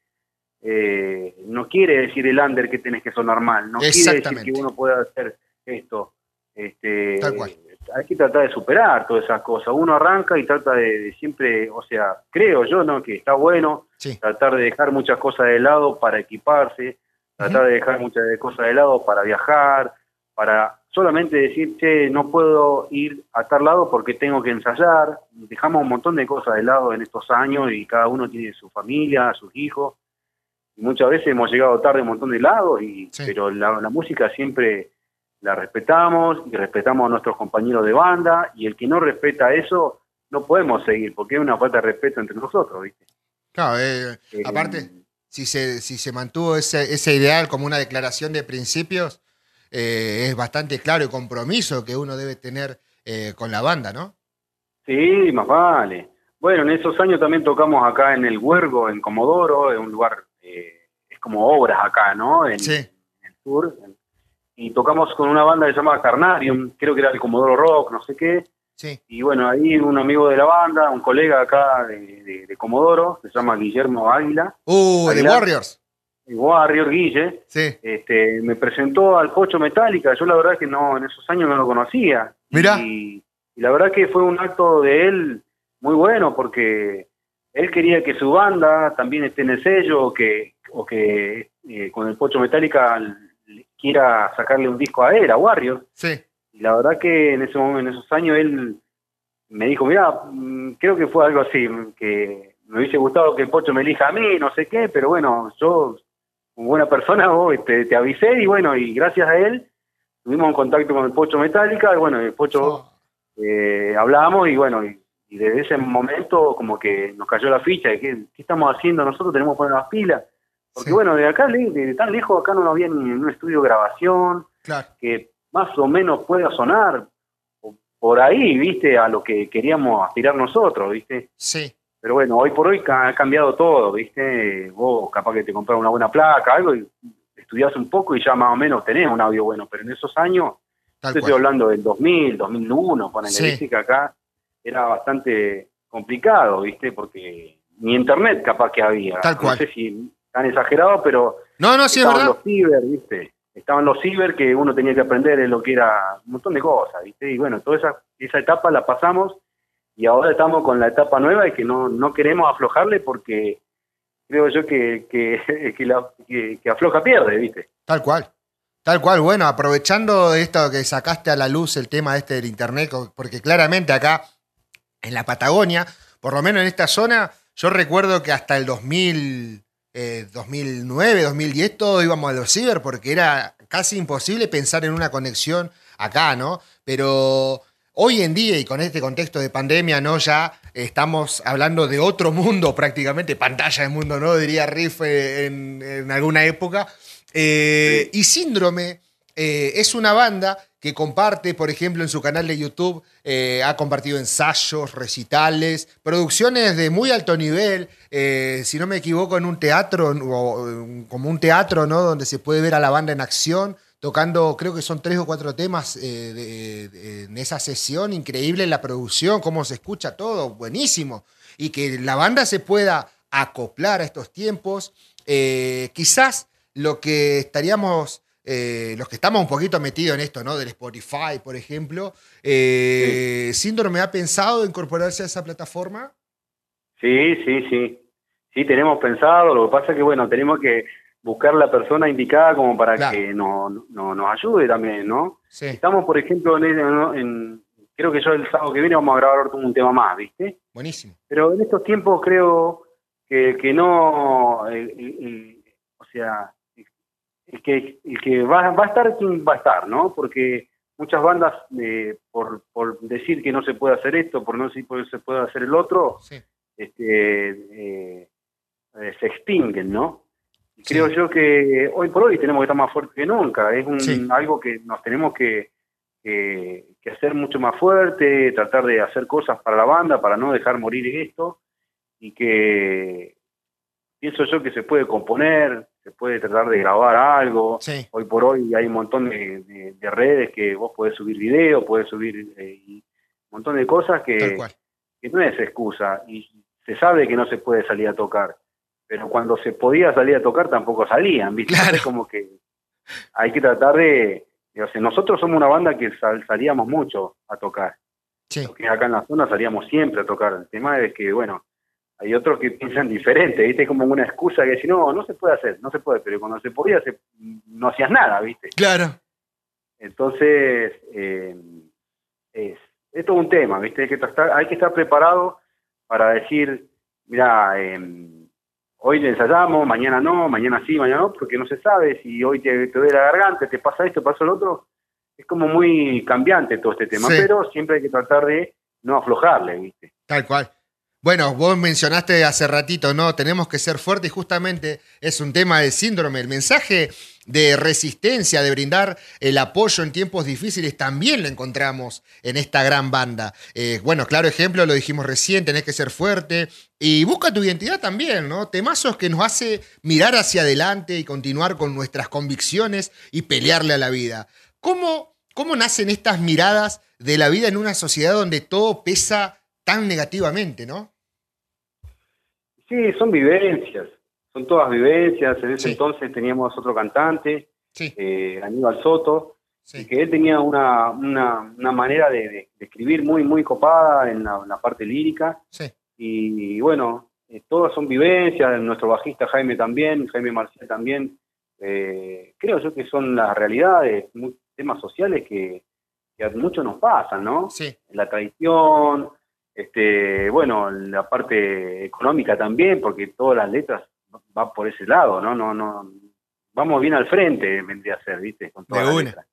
eh, no quiere decir el under que tenés que sonar mal, no quiere decir que uno pueda hacer esto. Este, Tal cual. Hay que tratar de superar todas esas cosas. Uno arranca y trata de, siempre, o sea, creo yo, ¿no? Que está bueno tratar de dejar muchas cosas de lado para equiparse, tratar de dejar muchas cosas de lado para viajar, para solamente decir, che, no puedo ir a tal lado porque tengo que ensayar. Dejamos un montón de cosas de lado en estos años y cada uno tiene su familia, sus hijos. Y muchas veces hemos llegado tarde a un montón de lados, y, pero la, la música siempre la respetamos y respetamos a nuestros compañeros de banda y el que no respeta eso no podemos seguir porque es una falta de respeto entre nosotros, ¿viste? Claro, eh, eh, aparte, si se, si se mantuvo ese, ese ideal como una declaración de principios, eh, es bastante claro el compromiso que uno debe tener con la banda, ¿no? Sí, más vale. Bueno, en esos años también tocamos acá en el Huergo, en Comodoro, en un lugar, es como obras acá, ¿no? En, sí. en el sur, en y tocamos con una banda que se llama Carnarium, creo que era el Comodoro Rock, no sé qué. Sí. Y bueno, ahí un amigo de la banda, un colega acá de, de, Comodoro, se llama Guillermo Águila. Uh, de Warriors. Warrior Guille, sí. este, me presentó al Pocho Metálica. Yo la verdad que no, en esos años no lo conocía. Mira. Y, la verdad que fue un acto de él muy bueno porque él quería que su banda también esté en el sello o que, o que eh, con el Pocho Metálica quiera sacarle un disco a él, a Warrior. Sí. Y la verdad que en ese momento, en esos años él me dijo, mira, mm, creo que fue algo así, que me hubiese gustado que el Pocho me elija a mí, no sé qué, pero bueno, yo, como buena persona, [LAUGHS] vos, este, te avisé y bueno, y gracias a él tuvimos un contacto con el Pocho Metálica, y bueno, el Pocho oh. eh, hablamos y bueno, y, desde ese momento como que nos cayó la ficha de qué, qué estamos haciendo nosotros, tenemos que poner las pilas. Porque bueno, de acá, de tan lejos, acá no había ni un estudio de grabación que más o menos pueda sonar por ahí, viste, a lo que queríamos aspirar nosotros, viste. Sí. Pero bueno, hoy por hoy ha cambiado todo, viste. Vos capaz que te compras una buena placa, algo, y estudiás un poco y ya más o menos tenés un audio bueno. Pero en esos años, estoy hablando del 2000, 2001, ponele, sí. que acá era bastante complicado, viste, porque ni internet capaz que había. Tal cual. No sé si tan exagerado, pero no, no, sí, estaban los ciber, ¿viste? Estaban los ciber que uno tenía que aprender en lo que era un montón de cosas, ¿viste? Y bueno, toda esa, esa etapa la pasamos y ahora estamos con la etapa nueva y que no, no queremos aflojarle porque creo yo que, que, [LAUGHS] que, la, que, afloja pierde, ¿viste? Tal cual. Tal cual, bueno, aprovechando esto que sacaste a la luz el tema este del internet, porque claramente acá en la Patagonia, por lo menos en esta zona, yo recuerdo que hasta el 2000, 2009, eh, 2010, todo íbamos a los ciber porque era casi imposible pensar en una conexión acá, ¿no? Pero hoy en día y con este contexto de pandemia, ¿no? Ya estamos hablando de otro mundo [LAUGHS] prácticamente, pantalla de mundo, ¿no? Diría Riff en, alguna época. Eh, y Síndrome eh, es una banda que comparte, por ejemplo, en su canal de YouTube, eh, ha compartido ensayos, recitales, producciones de muy alto nivel, eh, si no me equivoco, en un teatro, o, como un teatro, ¿no? Donde se puede ver a la banda en acción, tocando, creo que son tres o cuatro temas en esa sesión, increíble la producción, cómo se escucha todo, buenísimo. Y que la banda se pueda acoplar a estos tiempos, quizás lo que estaríamos eh, los que estamos un poquito metidos en esto, ¿no? Del Spotify, por ejemplo, eh, ¿Síndrome ha pensado incorporarse a esa plataforma? Sí, sí, sí. Sí, tenemos pensado. Lo que pasa es que, bueno, tenemos que buscar la persona indicada como para que no, nos ayude también, ¿no? Estamos, por ejemplo, en, creo que yo el sábado que viene vamos a grabar un tema más, ¿viste? Buenísimo. Pero en estos tiempos creo que, que no, o sea, el que, el que va, va a estar quien va a estar, ¿no? Porque muchas bandas, eh, por, por decir que no se puede hacer esto, por no decir que se puede hacer el otro, este, eh, eh, se extinguen, ¿no? creo yo que hoy por hoy tenemos que estar más fuertes que nunca. Es un, algo que nos tenemos que, que, hacer mucho más fuerte, tratar de hacer cosas para la banda, para no dejar morir esto. Y que pienso yo que se puede componer, se puede tratar de grabar algo. Hoy por hoy hay un montón de, redes que vos podés subir video, podés subir eh, un montón de cosas que, que no es excusa y se sabe que no se puede salir a tocar, pero cuando se podía salir a tocar tampoco salían, ¿viste? Es como que hay que tratar de, nosotros somos una banda que salíamos mucho a tocar. Sí. Porque acá en la zona salíamos siempre a tocar. El tema es que, bueno, hay otros que piensan diferente, ¿viste? Como una excusa que si no, no se puede hacer, no se puede, pero cuando se podía se, no hacías nada, ¿viste? Claro. Entonces, eh, es, es todo un tema, ¿viste? Hay que, estar, hay que estar preparado para decir, mira, em, hoy le ensayamos, mañana no, mañana sí, mañana no, porque no se sabe si hoy te, te duele la garganta, te pasa esto, pasa lo otro. Es como muy cambiante todo este tema, pero siempre hay que tratar de no aflojarle, ¿viste? Tal cual. Bueno, vos mencionaste hace ratito, ¿no? Tenemos que ser fuertes y justamente es un tema de síndrome. El mensaje de resistencia, de brindar el apoyo en tiempos difíciles, también lo encontramos en esta gran banda. Eh, bueno, claro ejemplo, lo dijimos recién, tenés que ser fuerte y busca tu identidad también, ¿no? Temazos que nos hace mirar hacia adelante y continuar con nuestras convicciones y pelearle a la vida. ¿Cómo, cómo nacen estas miradas de la vida en una sociedad donde todo pesa tan negativamente, ¿no? Sí, son vivencias, son todas vivencias. En ese entonces teníamos otro cantante, eh, Aníbal Soto, que él tenía una, una, manera de, escribir muy, muy copada en la, parte lírica. Y, bueno, eh, todas son vivencias, nuestro bajista Jaime también, Jaime Marcial también. Eh, creo yo que son las realidades, temas sociales que, que a muchos nos pasan, ¿no? Sí. La traición, este, bueno, la parte económica también, porque todas las letras van por ese lado, ¿no? No, no, vamos bien al frente, vendría a ser, ¿viste? Con de una.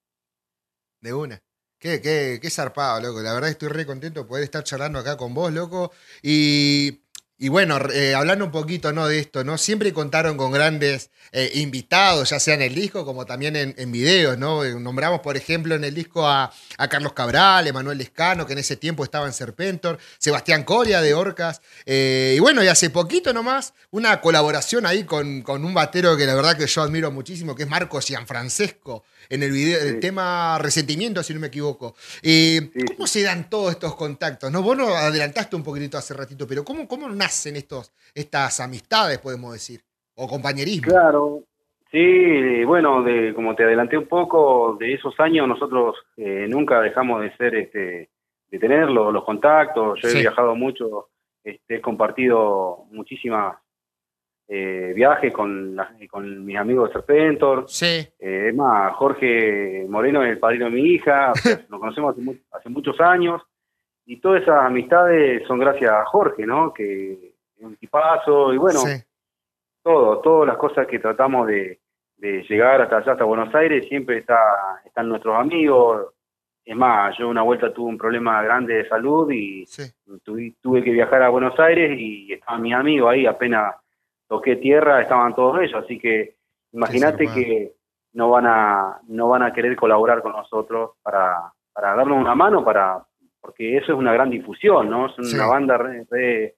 De una. Qué, qué, qué zarpado, loco. La verdad estoy re contento de poder estar charlando acá con vos, loco. Y y bueno, eh, hablando un poquito ¿no? de esto, ¿no? Siempre contaron con grandes eh, invitados, ya sea en el disco como también en, videos, ¿no? Eh, nombramos, por ejemplo, en el disco a, Carlos Cabral, Emanuel Lescano, que en ese tiempo estaba en Serpentor, Sebastián Coria de Orcas. y bueno, y hace poquito nomás, una colaboración ahí con, con, un batero que la verdad que yo admiro muchísimo, que es Marcos Gianfrancesco en el, video, el tema resentimiento, si no me equivoco. Eh, ¿Cómo se dan todos estos contactos? ¿no? Vos no adelantaste un poquitito hace ratito, pero ¿cómo, cómo nacen estos, estas amistades, podemos decir? O compañerismo. Claro, sí, bueno, de, como te adelanté un poco, de esos años nosotros eh, nunca dejamos de ser, este, de tener los, contactos. Yo he viajado mucho, este, he compartido muchísimas eh, viajes con, con mis amigos de Serpentor. Sí. Eh, es más, Jorge Moreno es el padrino de mi hija, [LAUGHS] nos conocemos hace, muchos años, y todas esas amistades son gracias a Jorge, ¿no? Que es un tipazo, y bueno, todo, todas las cosas que tratamos de, llegar hasta allá, hasta Buenos Aires, siempre está, están nuestros amigos. Es más, yo una vuelta tuve un problema grande de salud y tuve, tuve que viajar a Buenos Aires y estaba mi amigo ahí apenas toqué tierra, estaban todos ellos, así que imagínate que no van a no van a querer colaborar con nosotros para, para darnos una mano para porque eso es una gran difusión, ¿no? Es una banda re,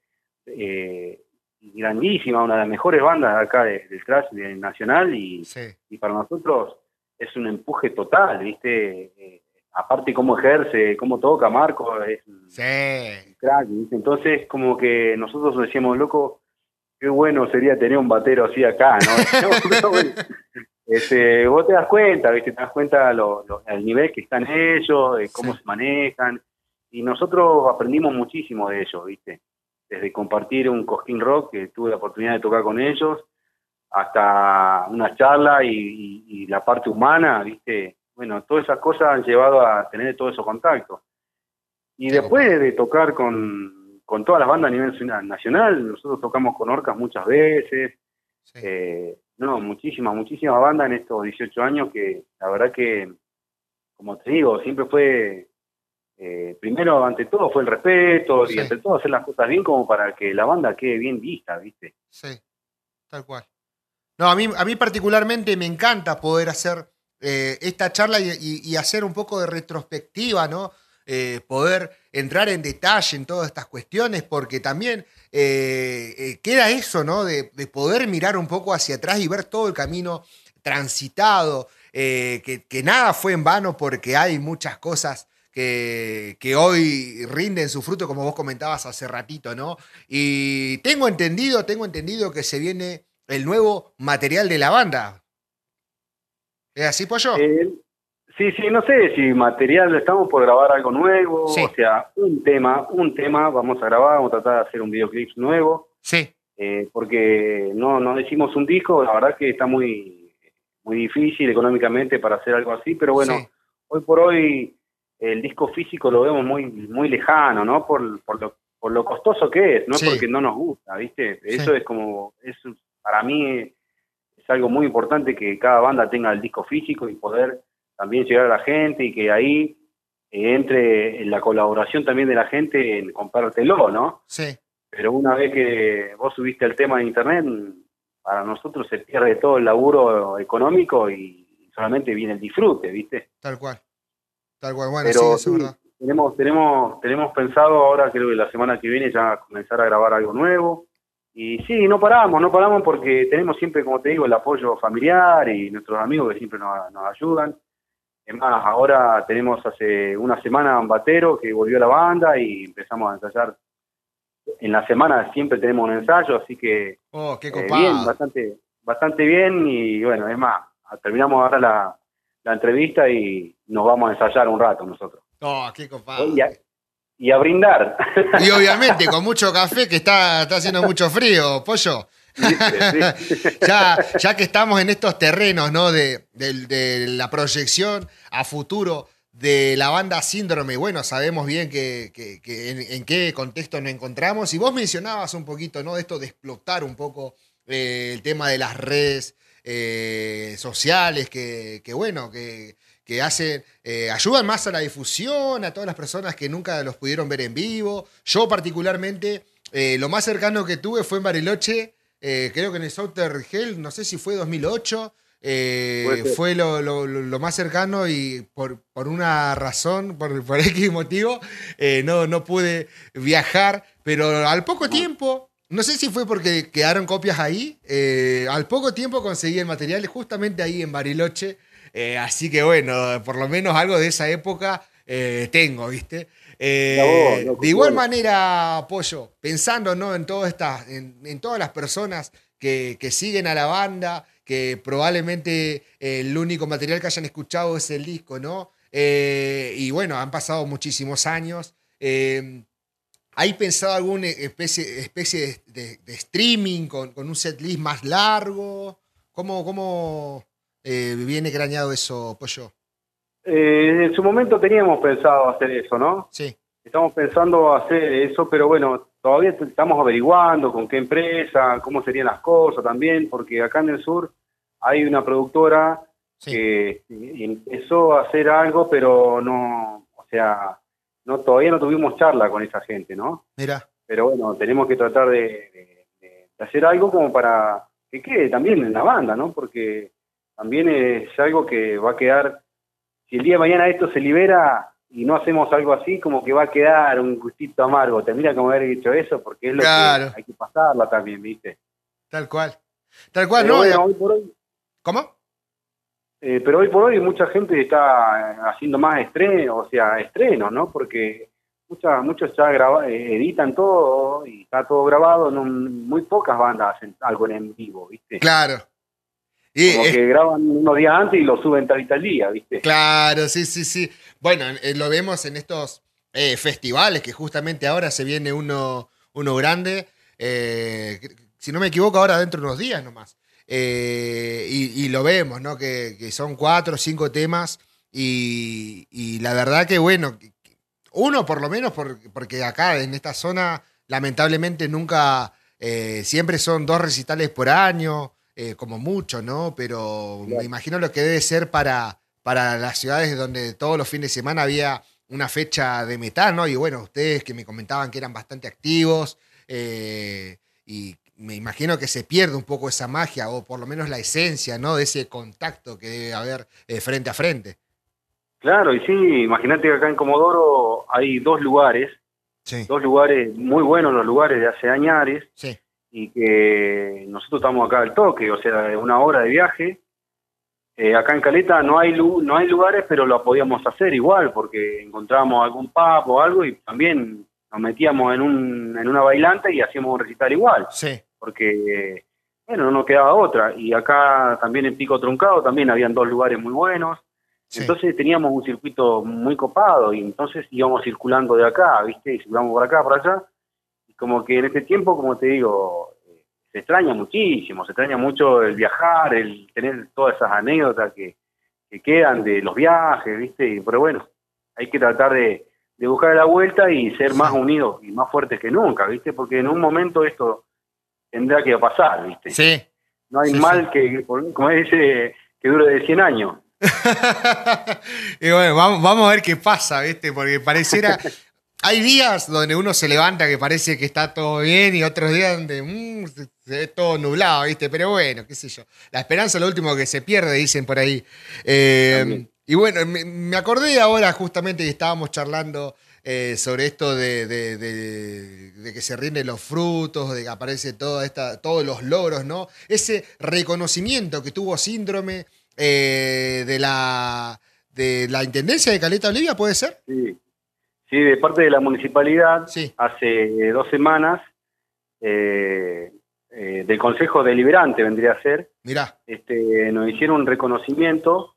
eh, grandísima, una de las mejores bandas acá del thrash nacional y, y para nosotros es un empuje total, ¿viste? Eh, aparte cómo ejerce, cómo toca Marco, es sí. crack, Entonces como que nosotros decíamos, loco, qué bueno sería tener un batero así acá, ¿no? [LAUGHS] [LAUGHS] este, vos te das cuenta, ¿viste? Te das cuenta lo, el nivel que están ellos, de cómo se manejan. Y nosotros aprendimos muchísimo de ellos, ¿viste? Desde compartir un Cosquín Rock, que tuve la oportunidad de tocar con ellos, hasta una charla y, la parte humana, ¿viste? Bueno, todas esas cosas han llevado a tener todos esos contactos. Y después de tocar con, con todas las bandas a nivel nacional. Nosotros tocamos con Orcas muchas veces. Eh, no, muchísimas, muchísimas bandas en estos 18 años que la verdad que, como te digo, siempre fue, eh, primero ante todo fue el respeto y ante todo hacer las cosas bien como para que la banda quede bien vista, ¿viste? Sí, tal cual. No, a mí, a mí particularmente me encanta poder hacer eh, esta charla y, hacer un poco de retrospectiva, ¿no? Eh, poder entrar en detalle en todas estas cuestiones, porque también eh, eh, queda eso, ¿no? De, poder mirar un poco hacia atrás y ver todo el camino transitado, que, nada fue en vano porque hay muchas cosas que, que, hoy rinden su fruto, como vos comentabas hace ratito, ¿no? Y tengo entendido, tengo entendido que se viene el nuevo material de la banda. ¿Es así, Pollo? Eh, sí, sí, no sé si material, estamos por grabar algo nuevo, o sea, un tema, un tema, vamos a grabar, vamos a tratar de hacer un videoclip nuevo. Sí. Eh, porque no, no decimos un disco, la verdad que está muy, muy difícil económicamente para hacer algo así, pero bueno, hoy por hoy el disco físico lo vemos muy, muy lejano, ¿no? Por, por, lo, por lo costoso que es, no es porque no nos gusta, ¿viste? Eso es como, es, para mí es algo muy importante que cada banda tenga el disco físico y poder también llegar a la gente y que ahí eh, entre en la colaboración también de la gente en comprártelo, ¿no? Sí. Pero una vez que vos subiste el tema de internet, para nosotros se pierde todo el laburo económico y solamente viene el disfrute, ¿viste? Tal cual. Tal cual, bueno, sí, es verdad. Tenemos, tenemos, tenemos pensado ahora, creo que la semana que viene ya comenzar a grabar algo nuevo. Y sí, no paramos, no paramos porque tenemos siempre, como te digo, el apoyo familiar y nuestros amigos que siempre nos, nos ayudan. Es más, ahora tenemos hace una semana un batero que volvió a la banda y empezamos a ensayar. En la semana siempre tenemos un ensayo, así que oh, qué eh, bien, bastante, bastante bien y bueno, es más, terminamos ahora la, la entrevista y nos vamos a ensayar un rato nosotros. Oh, qué copado. Y a, brindar. Y obviamente con mucho café que está, está haciendo mucho frío, pollo. [LAUGHS] ya, que estamos en estos terrenos ¿no? de, la proyección a futuro de la banda Síndrome, bueno, sabemos bien que, en, qué contexto nos encontramos. Y vos mencionabas un poquito, ¿no? Esto de explotar un poco eh, el tema de las redes eh, sociales, que, bueno, que, hacen, eh, ayudan más a la difusión, a todas las personas que nunca los pudieron ver en vivo. Yo particularmente, lo más cercano que tuve fue en Bariloche, eh, creo que en el Southern Hell, no sé si fue 2008, eh, fue lo, más cercano y por, por una razón, por, [LAUGHS] por X motivo, eh, no, no pude viajar, pero al poco tiempo, no sé si fue porque quedaron copias ahí, al poco tiempo conseguí el material justamente ahí en Bariloche, así que bueno, por lo menos algo de esa época tengo, ¿viste? Eh, de igual manera, Pollo, pensando ¿no? en, todas estas, en, todas las personas que, siguen a la banda, que probablemente el único material que hayan escuchado es el disco, ¿no? Eh, y bueno, han pasado muchísimos años. Eh, ¿Hay pensado alguna especie, especie de, streaming con, con, un setlist más largo? ¿Cómo, cómo viene craneado eso, Pollo? Eh, en su momento teníamos pensado hacer eso, ¿no? Sí. Estamos pensando hacer eso, pero bueno, todavía estamos averiguando con qué empresa, cómo serían las cosas también, porque acá en el sur hay una productora que empezó a hacer algo, pero no, o sea, no todavía no tuvimos charla con esa gente, ¿no? Mira. Pero bueno, tenemos que tratar de, de hacer algo como para que quede también en la banda, ¿no? Porque también es algo que va a quedar si el día de mañana esto se libera y no hacemos algo así, como que va a quedar un gustito amargo. Tendría como haber dicho eso, porque es lo que hay que pasarla también, ¿viste? Tal cual. Tal cual, no. hoy por hoy, ¿Cómo? Eh, pero hoy por hoy mucha gente está haciendo más estrenos, o sea, estrenos, ¿no? Porque muchas, muchos ya eh, editan todo y está todo grabado, muy pocas bandas hacen algo en vivo, ¿viste? Claro. Como que graban unos días antes y lo suben tal y tal día, ¿viste? Claro, sí, sí, sí. Bueno, eh, lo vemos en estos eh, festivales, que justamente ahora se viene uno, uno grande. Eh, si no me equivoco, ahora dentro de unos días nomás. y, lo vemos, ¿no? Que, son cuatro o cinco temas. Y, la verdad que, bueno, uno por lo menos, porque acá en esta zona, lamentablemente nunca, siempre son dos recitales por año. Eh, como mucho, ¿no? Pero me imagino lo que debe ser para, para las ciudades donde todos los fines de semana había una fecha de metal, ¿no? Y bueno, ustedes que me comentaban que eran bastante activos, eh, y me imagino que se pierde un poco esa magia, o por lo menos la esencia, ¿no? De ese contacto que debe haber eh, frente a frente. Claro, y sí, imagínate que acá en Comodoro hay dos lugares, dos lugares muy buenos, los lugares de hace años, sí y que nosotros estamos acá al toque, o sea, una hora de viaje. Eh, acá en Caleta no hay no hay lugares, pero lo podíamos hacer igual, porque encontrábamos algún pub o algo y también nos metíamos en, un, en una bailante y hacíamos un recital igual. Sí. Porque, bueno, no nos quedaba otra. Y acá también en Pico Truncado también habían dos lugares muy buenos. Entonces teníamos un circuito muy copado y entonces íbamos circulando de acá, ¿viste? Y circulamos por acá, por allá. Como que en este tiempo, como te digo, eh, se extraña muchísimo, se extraña mucho el viajar, el tener todas esas anécdotas que, que quedan de los viajes, ¿viste? Pero bueno, hay que tratar de, de buscar la vuelta y ser más unidos y más fuertes que nunca, ¿viste? Porque en un momento esto tendrá que pasar, ¿viste? Sí. No hay mal que, como dice, que dure de 100 años. [LAUGHS] y bueno, vamos, vamos a ver qué pasa, ¿viste? Porque pareciera... [LAUGHS] Hay días donde uno se levanta que parece que está todo bien y otros días donde mm, se ve todo nublado, ¿viste? Pero bueno, qué sé yo. La esperanza es lo último que se pierde, dicen por ahí. Eh, y bueno, me, acordé ahora justamente que estábamos charlando eh, sobre esto de, que se rinden los frutos, de que aparece toda esta, todos los logros, ¿no? Ese reconocimiento que tuvo síndrome eh, de, la, de la Intendencia de Caleta Olivia, ¿puede ser? Sí, sí de parte de la municipalidad, hace dos semanas, eh, del Consejo Deliberante vendría a ser, Mirá. Este, nos hicieron un reconocimiento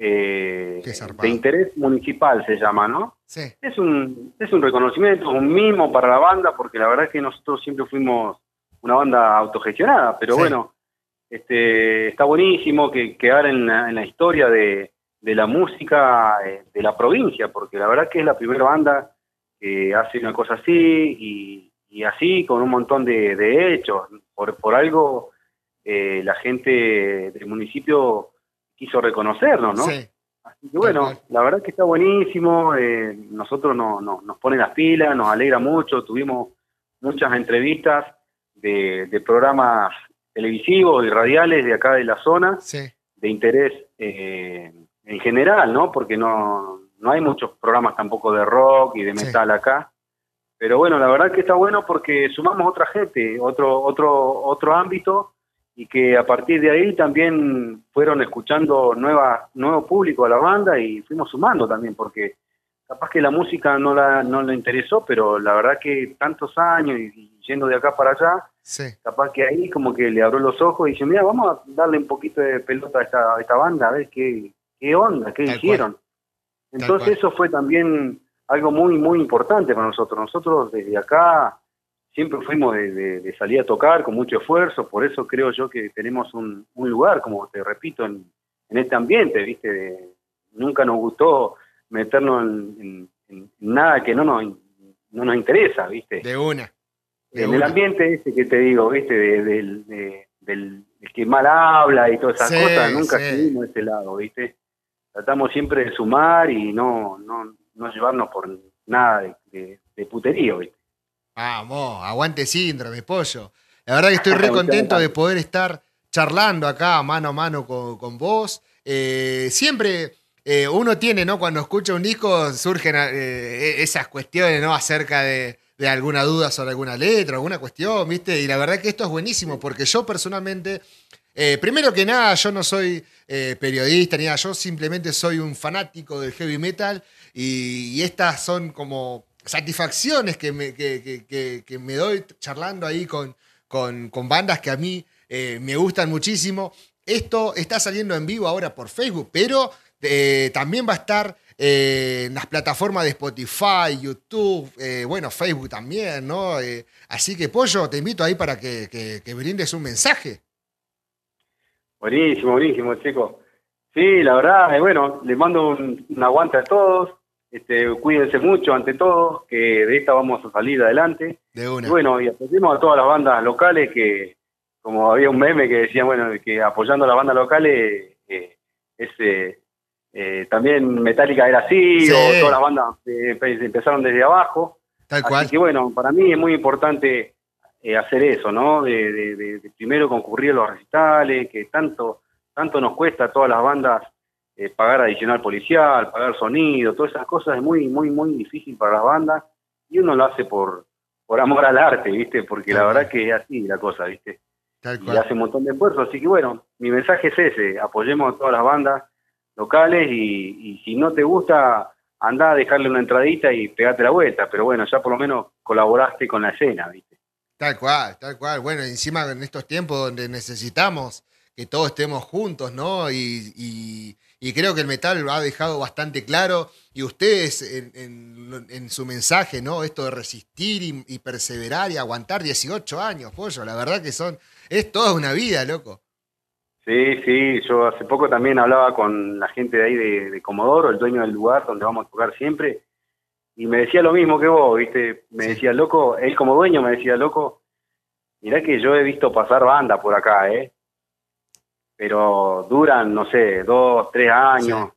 eh, de interés municipal se llama, ¿no? Sí. Es un, es un reconocimiento, un mimo para la banda, porque la verdad es que nosotros siempre fuimos una banda autogestionada, pero bueno, este, está buenísimo que quedar en la, en la historia de, de la música eh, de la provincia, porque la verdad que es la primera banda que hace una cosa así y, y así con un montón de, de hechos. Por, por algo eh, la gente del municipio quiso reconocernos, ¿no? Sí. Así que bueno, la verdad que está buenísimo, eh, nosotros no, no, nos pone las pilas, nos alegra mucho, tuvimos muchas entrevistas de, de programas televisivos y radiales de acá de la zona, sí. de interés eh, en general, ¿no? Porque no, no hay muchos programas tampoco de rock y de metal Sí. acá. Pero bueno, la verdad que está bueno porque sumamos otra gente, otro, otro, otro ámbito y que a partir de ahí también fueron escuchando nueva, nuevo público a la banda y fuimos sumando también, porque capaz que la música no la no le interesó, pero la verdad que tantos años y, yendo de acá para allá, Sí. capaz que ahí como que le abrió los ojos y dice, mira, vamos a darle un poquito de pelota a esta, a esta banda, a ver qué, qué onda, qué Tal hicieron. Entonces eso fue también algo muy, muy importante para nosotros. Nosotros desde acá siempre fuimos de, de- de salir a tocar con mucho esfuerzo, por eso creo yo que tenemos un, un lugar, como te repito, en, en este ambiente, ¿viste? De- nunca nos gustó meternos en, en- en nada que no nos, no nos interesa, ¿viste? De una. De en el ambiente ese que te digo, ¿viste? De- del, de- del, del que mal habla y todas esas Sí, cosas, nunca sí. seguimos ese lado, ¿viste? Tratamos siempre de sumar y no, no, no llevarnos por nada de, de, de puterío, ¿viste? Vamos, aguante síndrome, pollo. La verdad que estoy re Muchas contento de poder estar charlando acá mano a mano con, con vos. Eh, siempre eh, uno tiene, ¿no? Cuando escucha un disco surgen eh, esas cuestiones, ¿no? Acerca de, de alguna duda sobre alguna letra, alguna cuestión, ¿viste? Y la verdad que esto es buenísimo porque yo personalmente, eh, primero que nada, yo no soy eh, periodista ni nada, yo simplemente soy un fanático del heavy metal y, estas son como satisfacciones que me, doy charlando ahí con, bandas que a mí eh, me gustan muchísimo. Esto está saliendo en vivo ahora por Facebook, pero también va a estar en las plataformas de Spotify, YouTube, bueno, Facebook también, ¿no? Así que, Pollo, te invito ahí para que, que- que brindes un mensaje. Buenísimo, buenísimo, chicos. Sí, la verdad, eh, bueno, les mando un, un aguante a todos. Este, cuídense mucho ante todo, que de esta vamos a salir adelante. De Y una. bueno, y apoyemos a todas las bandas locales que, como había un meme que decía, bueno, que apoyando a las bandas locales, eh, es, eh, eh, también Metallica era así, Sí. o todas las bandas eh, empe- empezaron desde abajo. Tal Así cual. que bueno, para mí es muy importante eh, hacer eso, ¿no? De, de- de- de primero concurrir a los recitales, que tanto, tanto nos cuesta a todas las bandas eh, pagar adicional policial, pagar sonido, todas esas cosas es muy, muy, muy difícil para las bandas y uno lo hace por, por amor al arte, ¿viste? Porque la verdad cual. que es así la cosa, ¿viste? y hace un montón de esfuerzo. Así que bueno, mi mensaje es ese, apoyemos a todas las bandas locales y, y si no te gusta, anda a dejarle una entradita y pegate la vuelta, pero bueno, ya por lo menos colaboraste con la escena, ¿viste? Tal cual, tal cual. Bueno, encima en estos tiempos donde necesitamos que todos estemos juntos, ¿no? Y, creo que el metal lo ha dejado bastante claro. Y ustedes en, su mensaje, ¿no? Esto de resistir y, perseverar y aguantar 18 años, pollo. La verdad que son. Es toda una vida, loco. Sí, sí. Yo hace poco también hablaba con la gente de ahí de, Comodoro, el dueño del lugar donde vamos a tocar siempre. Y me decía lo mismo que vos, ¿viste? Me decía, loco, él como dueño me decía, loco, mirá que yo he visto pasar banda por acá, ¿eh? pero duran, no sé, dos, tres años.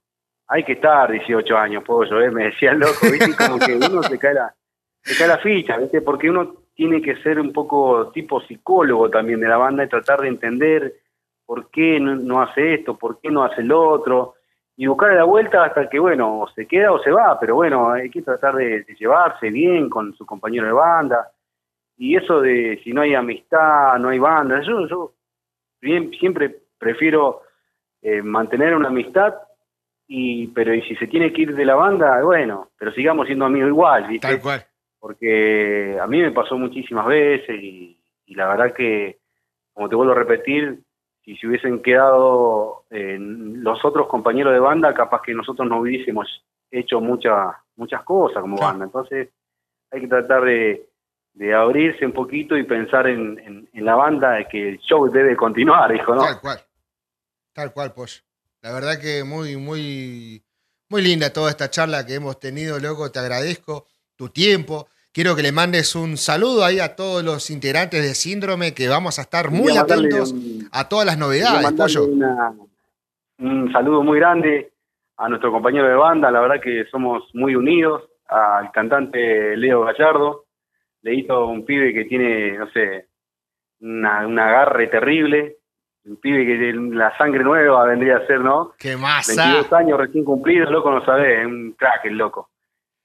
Hay que estar 18 años, pollo, ¿eh? me decía loco, ¿viste? Como que uno se cae, la, se cae la ficha, ¿viste? Porque uno tiene que ser un poco tipo psicólogo también de la banda y tratar de entender por qué no, hace esto, por qué no hace lo otro, y buscar la vuelta hasta que, bueno, o se queda o se va, pero bueno, hay que tratar de, llevarse bien con su compañero de banda. Y eso de si no hay amistad, no hay banda, yo, yo bien, siempre prefiero eh, mantener una amistad, y pero y si se tiene que ir de la banda, bueno, pero sigamos siendo amigos igual, ¿viste? Tal cual. Porque a mí me pasó muchísimas veces y, la verdad que, como te vuelvo a repetir, si se hubiesen quedado eh, los otros compañeros de banda, capaz que nosotros no hubiésemos hecho muchas muchas cosas como banda. Entonces hay que tratar de, abrirse un poquito y pensar en, en, la banda, que el show debe continuar, hijo, ¿no? Tal cual. Tal cual, pues. La verdad que muy, muy, muy linda toda esta charla que hemos tenido, loco. Te agradezco tu tiempo. Quiero que le mandes un saludo ahí a todos los integrantes de Síndrome, que vamos a estar muy atentos a todas las novedades, Pollo. un saludo muy grande a nuestro compañero de banda, la verdad que somos muy unidos, al cantante Leo Gallardo, hizo un pibe que tiene, no sé, una, un agarre terrible, un pibe que la sangre nueva vendría a ser, ¿no? ¡Qué masa! 22 años recién cumplidos, loco, no sabés, un crack el loco.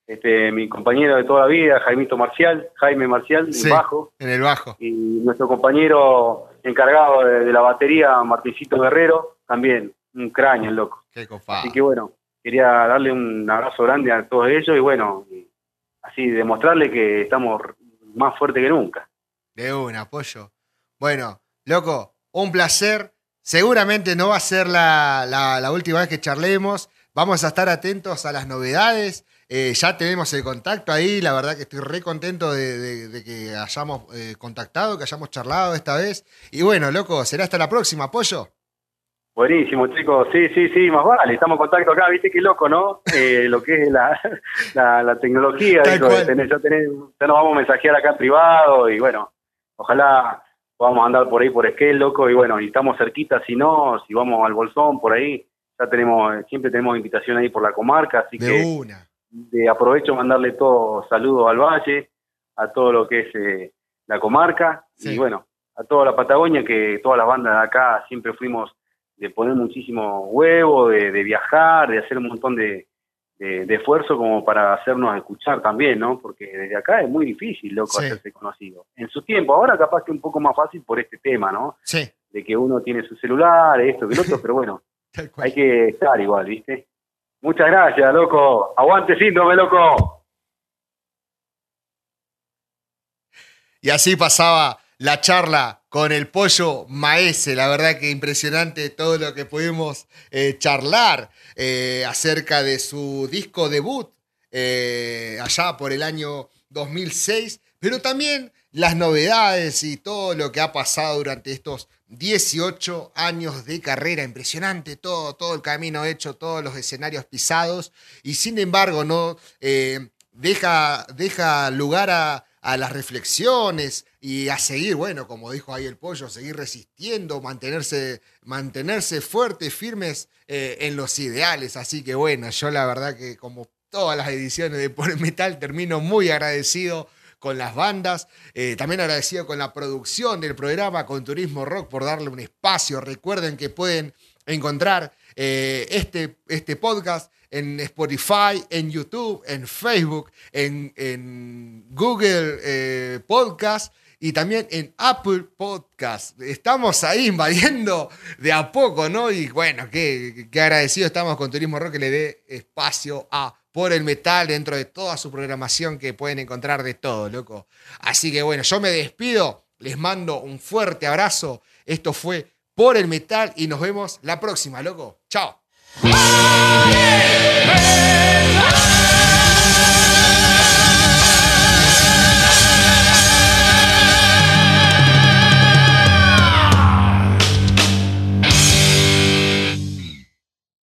Este, mi compañero de toda la vida, Jaimito Marcial, Jaime Marcial, en bajo. En el bajo. Y nuestro compañero encargado de, la batería, Martincito Guerrero, también, un cráneo el loco. Qué Así que bueno, quería darle un abrazo grande a todos ellos y bueno, así demostrarle que estamos más fuertes que nunca. De un apoyo. Bueno, loco, un placer. Seguramente no va a ser la, última vez que charlemos. Vamos a estar atentos a las novedades. Eh, ya tenemos el contacto ahí. La verdad que estoy re contento de, que hayamos eh, contactado, que hayamos charlado esta vez. Y bueno, loco, será hasta la próxima. ¿Apoyo? Buenísimo, chicos. Sí, sí, sí, más vale. Estamos en contacto acá. Viste qué loco, ¿no? Eh, lo que es la, [LAUGHS] la, tecnología. ya, tenés, ya nos vamos a mensajear acá en privado. Y bueno, ojalá a andar por ahí por Esquel, loco, y bueno, y estamos cerquita, si no, si vamos al Bolsón, por ahí, ya tenemos, siempre tenemos invitación ahí por la comarca, así de que una. De aprovecho mandarle todo saludos al Valle, a todo lo que es eh, la comarca, y bueno, a toda la Patagonia, que todas las bandas de acá siempre fuimos de poner muchísimo huevo, de viajar, de hacer un montón de, de, esfuerzo como para hacernos escuchar también, ¿no? Porque desde acá es muy difícil, loco, hacerse conocido. En su tiempo, ahora capaz que un poco más fácil por este tema, ¿no? Sí. De que uno tiene su celular, esto, que lo otro, [LAUGHS] pero bueno, hay que estar igual, ¿viste? Muchas gracias, loco. Aguante síndrome, loco. Y así pasaba la charla con el pollo maese. La verdad que impresionante todo lo que pudimos eh, charlar eh, acerca de su disco debut eh, allá por el año 2006, pero también las novedades y todo lo que ha pasado durante estos 18 años de carrera. Impresionante todo, todo el camino hecho, todos los escenarios pisados y sin embargo no deja, deja lugar a a las reflexiones y a seguir, bueno, como dijo ahí el pollo, seguir resistiendo, mantenerse, mantenerse fuertes, firmes eh, en los ideales. Así que bueno, yo la verdad que como todas las ediciones de Por Metal termino muy agradecido con las bandas, eh, también agradecido con la producción del programa, con Turismo Rock por darle un espacio. Recuerden que pueden encontrar eh, este, este podcast en Spotify, en YouTube, en Facebook, en, Google eh, Podcast y también en Apple Podcast. Estamos ahí invadiendo de a poco, ¿no? Y bueno, qué, qué agradecido estamos con Turismo Rock que le dé espacio a Por el Metal dentro de toda su programación que pueden encontrar de todo, loco. Así que bueno, yo me despido, les mando un fuerte abrazo. Esto fue Por el Metal y nos vemos la próxima, loco. Chao.